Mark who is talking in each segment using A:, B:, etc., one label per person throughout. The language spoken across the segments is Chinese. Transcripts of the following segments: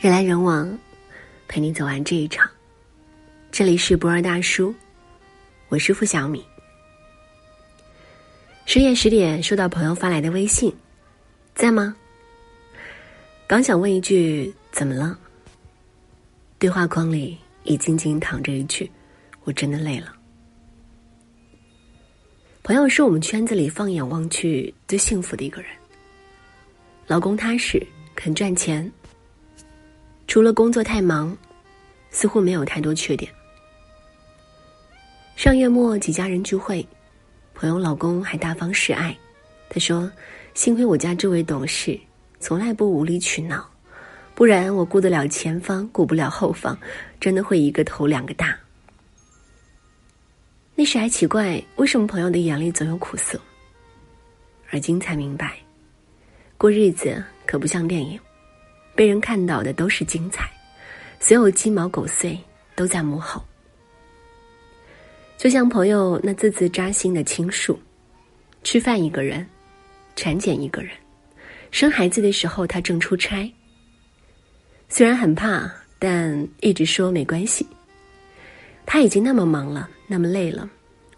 A: 人来人往，陪你走完这一场。这里是博二大叔，我是付小米。深夜十点，收到朋友发来的微信，在吗？刚想问一句，怎么了？对话框里已静静躺着一句，我真的累了。朋友是我们圈子里放眼望去最幸福的一个人，老公踏实，肯赚钱。除了工作太忙，似乎没有太多缺点。上月末几家人聚会，朋友老公还大方示爱。他说：“幸亏我家这位董事从来不无理取闹，不然我顾得了前方，顾不了后方，真的会一个头两个大。”那时还奇怪，为什么朋友的眼里总有苦涩。而今才明白，过日子可不像电影。被人看到的都是精彩，所有鸡毛狗碎都在幕后。就像朋友那字字扎心的倾诉：吃饭一个人，产检一个人，生孩子的时候他正出差。虽然很怕，但一直说没关系。他已经那么忙了，那么累了，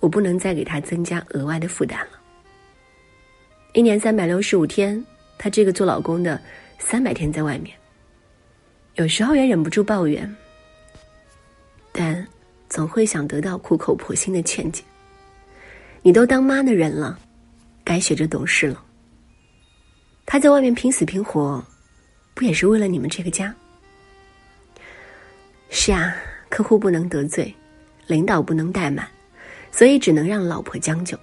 A: 我不能再给他增加额外的负担了。一年三百六十五天，他这个做老公的。三百天在外面，有时候也忍不住抱怨，但总会想得到苦口婆心的劝解。你都当妈的人了，该学着懂事了。他在外面拼死拼活，不也是为了你们这个家？是啊，客户不能得罪，领导不能怠慢，所以只能让老婆将就。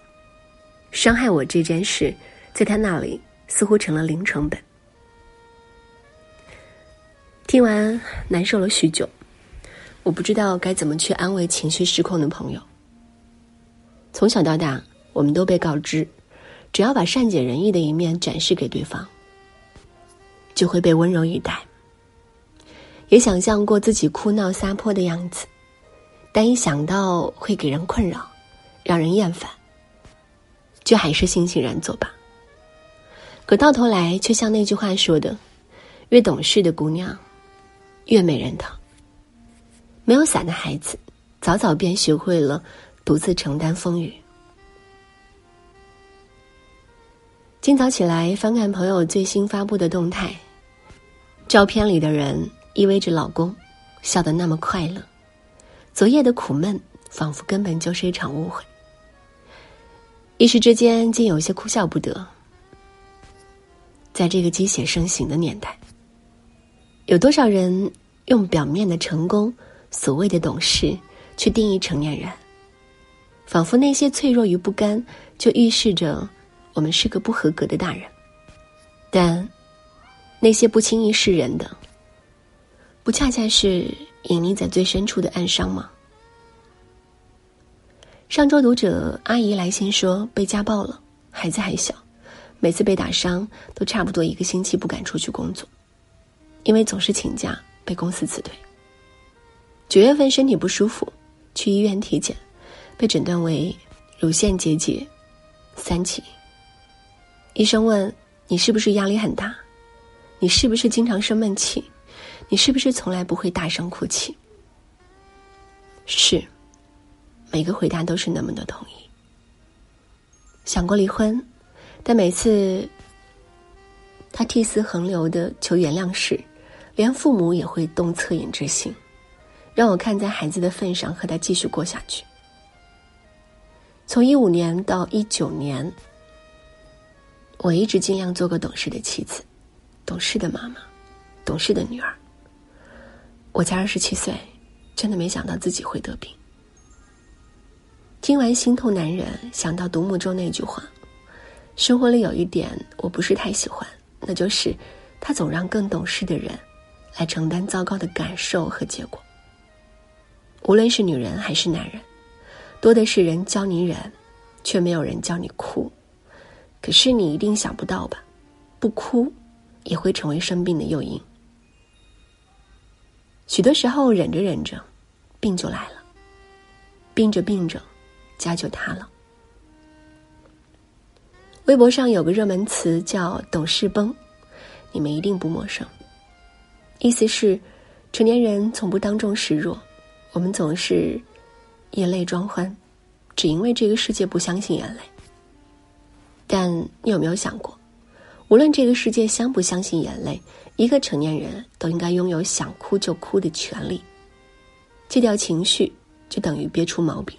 A: 伤害我这件事，在他那里似乎成了零成本。听完难受了许久，我不知道该怎么去安慰情绪失控的朋友。从小到大，我们都被告知，只要把善解人意的一面展示给对方，就会被温柔以待。也想象过自己哭闹撒泼的样子，但一想到会给人困扰，让人厌烦，就还是悻悻然作罢。可到头来，却像那句话说的：“越懂事的姑娘。”越没人疼。没有伞的孩子，早早便学会了独自承担风雨。今早起来翻看朋友最新发布的动态，照片里的人依偎着老公，笑得那么快乐。昨夜的苦闷，仿佛根本就是一场误会。一时之间，竟有些哭笑不得。在这个鸡血盛行的年代。有多少人用表面的成功、所谓的懂事去定义成年人？仿佛那些脆弱与不甘，就预示着我们是个不合格的大人。但那些不轻易示人的，不恰恰是隐匿在最深处的暗伤吗？上周读者阿姨来信说被家暴了，孩子还小，每次被打伤都差不多一个星期不敢出去工作。因为总是请假，被公司辞退。九月份身体不舒服，去医院体检，被诊断为乳腺结节，三期。医生问：“你是不是压力很大？你是不是经常生闷气？你是不是从来不会大声哭泣？”是，每个回答都是那么的同意。想过离婚，但每次他涕泗横流的求原谅时。连父母也会动恻隐之心，让我看在孩子的份上和他继续过下去。从一五年到一九年，我一直尽量做个懂事的妻子，懂事的妈妈，懂事的女儿。我才二十七岁，真的没想到自己会得病。听完心痛男人，想到独木舟那句话，生活里有一点我不是太喜欢，那就是他总让更懂事的人。来承担糟糕的感受和结果。无论是女人还是男人，多的是人教你忍，却没有人教你哭。可是你一定想不到吧？不哭，也会成为生病的诱因。许多时候，忍着忍着，病就来了；病着病着，家就塌了。微博上有个热门词叫“懂事崩”，你们一定不陌生。意思是，成年人从不当众示弱，我们总是眼泪装欢，只因为这个世界不相信眼泪。但你有没有想过，无论这个世界相不相信眼泪，一个成年人都应该拥有想哭就哭的权利。戒掉情绪，就等于憋出毛病。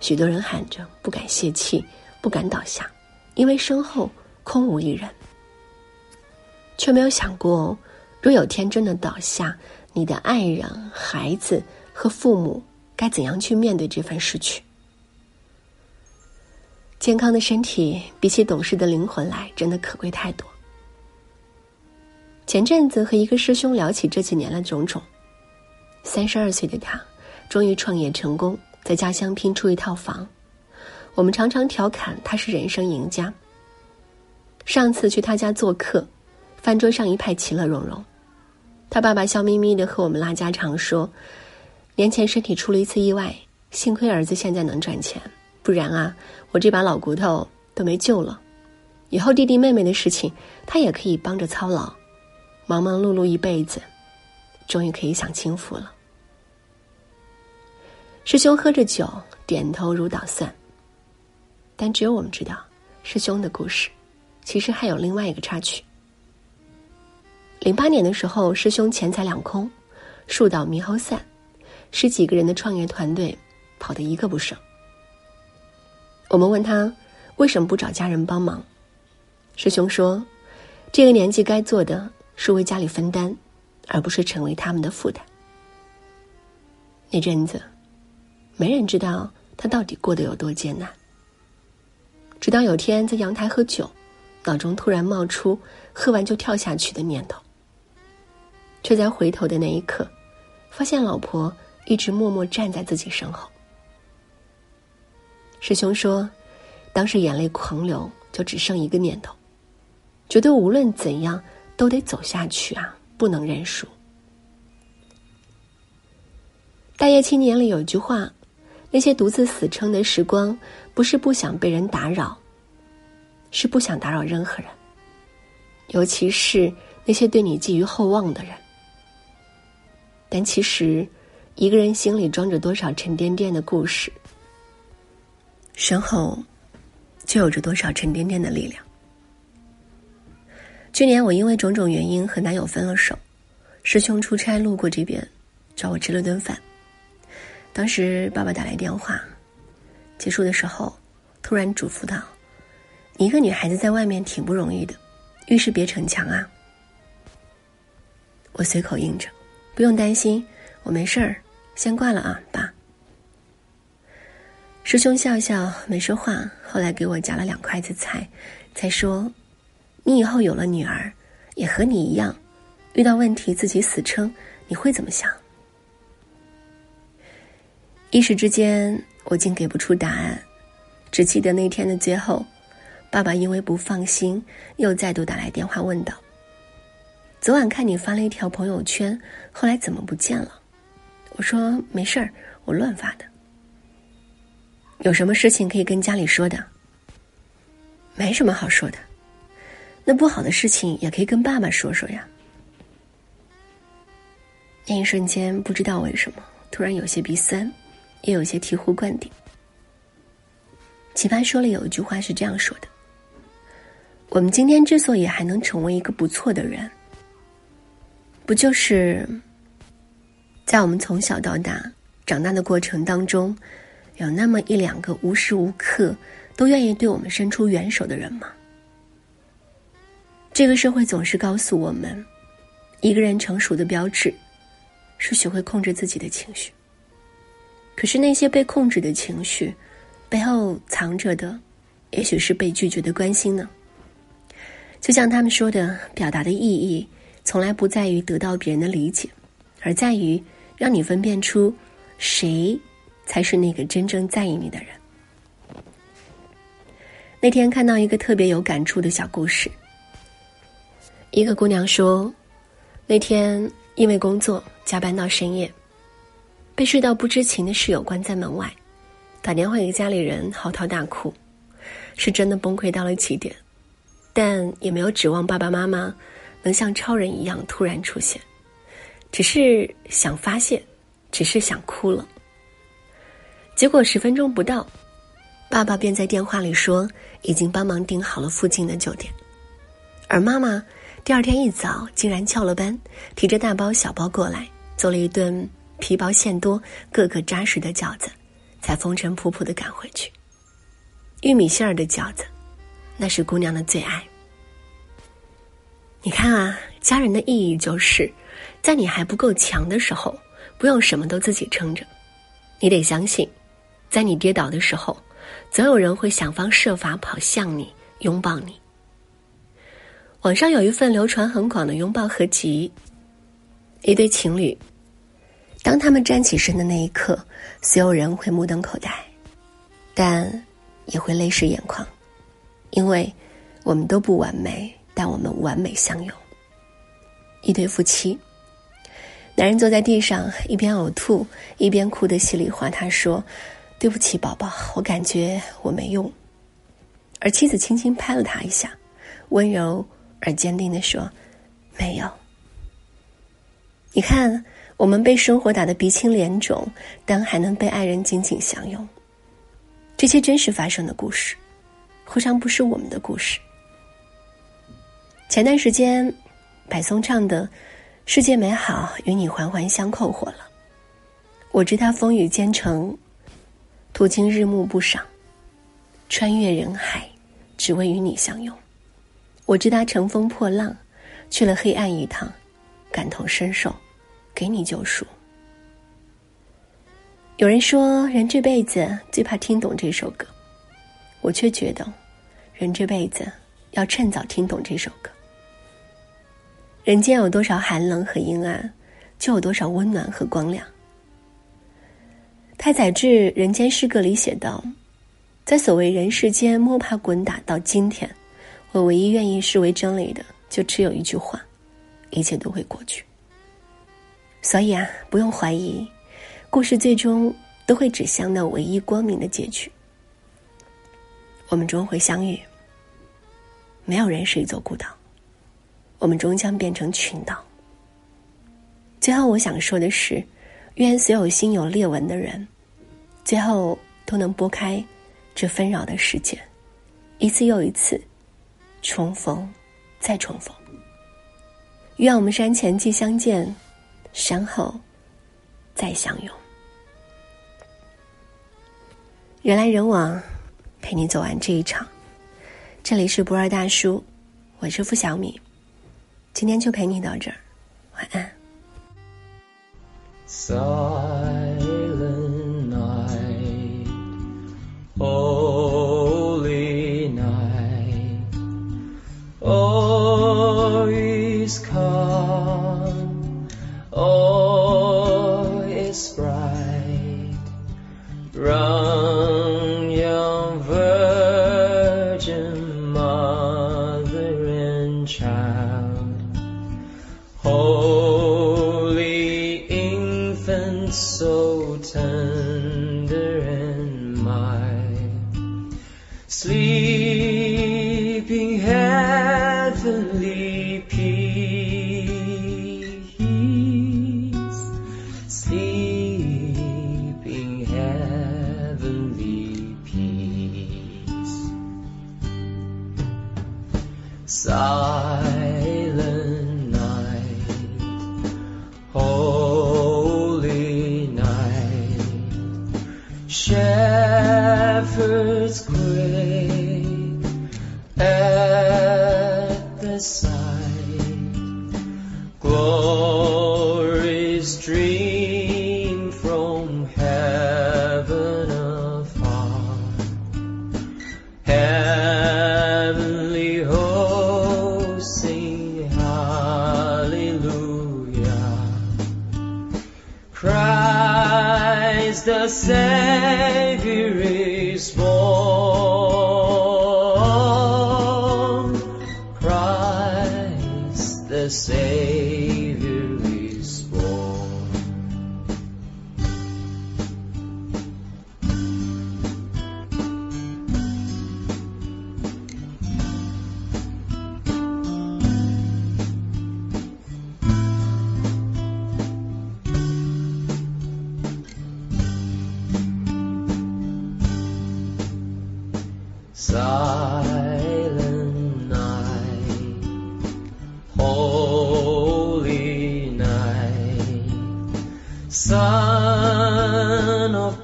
A: 许多人喊着不敢泄气，不敢倒下，因为身后空无一人。却没有想过，若有天真的倒下，你的爱人、孩子和父母该怎样去面对这份失去？健康的身体比起懂事的灵魂来，真的可贵太多。前阵子和一个师兄聊起这几年的种种，三十二岁的他终于创业成功，在家乡拼出一套房。我们常常调侃他是人生赢家。上次去他家做客。饭桌上一派其乐融融，他爸爸笑眯眯的和我们拉家常说：“年前身体出了一次意外，幸亏儿子现在能赚钱，不然啊，我这把老骨头都没救了。以后弟弟妹妹的事情，他也可以帮着操劳，忙忙碌碌一辈子，终于可以享清福了。”师兄喝着酒，点头如捣蒜。但只有我们知道，师兄的故事，其实还有另外一个插曲。零八年的时候，师兄钱财两空，树倒猕猴散，十几个人的创业团队跑得一个不剩。我们问他为什么不找家人帮忙，师兄说：“这个年纪该做的是为家里分担，而不是成为他们的负担。”那阵子，没人知道他到底过得有多艰难。直到有天在阳台喝酒，脑中突然冒出喝完就跳下去的念头。却在回头的那一刻，发现老婆一直默默站在自己身后。师兄说，当时眼泪狂流，就只剩一个念头，觉得无论怎样都得走下去啊，不能认输。大业青年里有句话：那些独自死撑的时光，不是不想被人打扰，是不想打扰任何人，尤其是那些对你寄予厚望的人。但其实，一个人心里装着多少沉甸甸的故事，身后就有着多少沉甸甸的力量。去年我因为种种原因和男友分了手，师兄出差路过这边，找我吃了顿饭。当时爸爸打来电话，结束的时候突然嘱咐道：“你一个女孩子在外面挺不容易的，遇事别逞强啊。”我随口应着。不用担心，我没事儿，先挂了啊，爸。师兄笑笑没说话，后来给我夹了两筷子菜，才说：“你以后有了女儿，也和你一样，遇到问题自己死撑，你会怎么想？”一时之间，我竟给不出答案，只记得那天的最后，爸爸因为不放心，又再度打来电话问道。昨晚看你发了一条朋友圈，后来怎么不见了？我说没事儿，我乱发的。有什么事情可以跟家里说的？没什么好说的。那不好的事情也可以跟爸爸说说呀。那一瞬间，不知道为什么，突然有些鼻酸，也有些醍醐灌顶。奇葩说里有一句话是这样说的：“我们今天之所以还能成为一个不错的人。”不就是，在我们从小到大长大的过程当中，有那么一两个无时无刻都愿意对我们伸出援手的人吗？这个社会总是告诉我们，一个人成熟的标志是学会控制自己的情绪。可是那些被控制的情绪背后藏着的，也许是被拒绝的关心呢？就像他们说的，表达的意义。从来不在于得到别人的理解，而在于让你分辨出谁才是那个真正在意你的人。那天看到一个特别有感触的小故事，一个姑娘说，那天因为工作加班到深夜，被睡到不知情的室友关在门外，打电话给家里人嚎啕大哭，是真的崩溃到了极点，但也没有指望爸爸妈妈。能像超人一样突然出现，只是想发泄，只是想哭了。结果十分钟不到，爸爸便在电话里说已经帮忙订好了附近的酒店，而妈妈第二天一早竟然翘了班，提着大包小包过来，做了一顿皮薄馅多、个个扎实的饺子，才风尘仆仆的赶回去。玉米馅儿的饺子，那是姑娘的最爱。你看啊，家人的意义就是，在你还不够强的时候，不用什么都自己撑着，你得相信。在你跌倒的时候，总有人会想方设法跑向你，拥抱你。网上有一份流传很广的拥抱合集，一对情侣，当他们站起身的那一刻，所有人会目瞪口呆，但也会泪湿眼眶，因为我们都不完美，但我们完美相拥。一对夫妻，男人坐在地上，一边呕吐，一边哭得稀里哗。他说。对不起，宝宝，我感觉我没用。而妻子轻轻拍了他一下，温柔而坚定的说：“没有。”你看，我们被生活打得鼻青脸肿，但还能被爱人紧紧相拥。这些真实发生的故事，何尝不是我们的故事？前段时间，柏松唱的《世界美好与你环环相扣》火了。我知他风雨兼程。途经日暮不赏，穿越人海，只为与你相拥。我知他乘风破浪，去了黑暗一趟，感同身受，给你救赎。有人说，人这辈子最怕听懂这首歌，我却觉得，人这辈子要趁早听懂这首歌。人间有多少寒冷和阴暗，就有多少温暖和光亮。太宰治《人间失格》里写道：“在所谓人世间摸爬滚打到今天，我唯一愿意视为真理的，就只有一句话：一切都会过去。所以啊，不用怀疑，故事最终都会指向那唯一光明的结局。我们终会相遇。没有人是一座孤岛，我们终将变成群岛。最后，我想说的是。”愿所有心有裂纹的人，最后都能拨开这纷扰的世界，一次又一次重逢，再重逢。愿我们山前既相见，山后再相拥。人来人往，陪你走完这一场。这里是不二大叔，我是付小米，今天就陪你到这儿，晚安。
B: Silent night, holy all is bright. Run,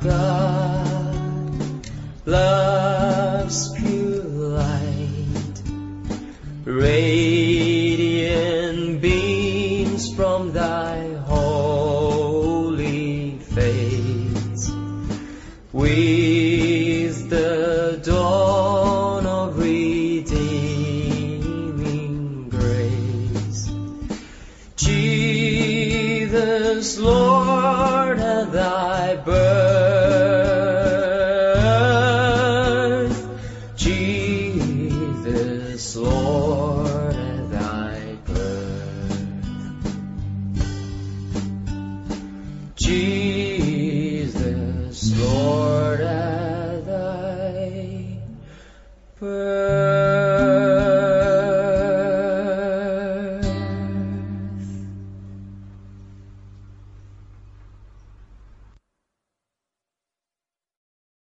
B: I've.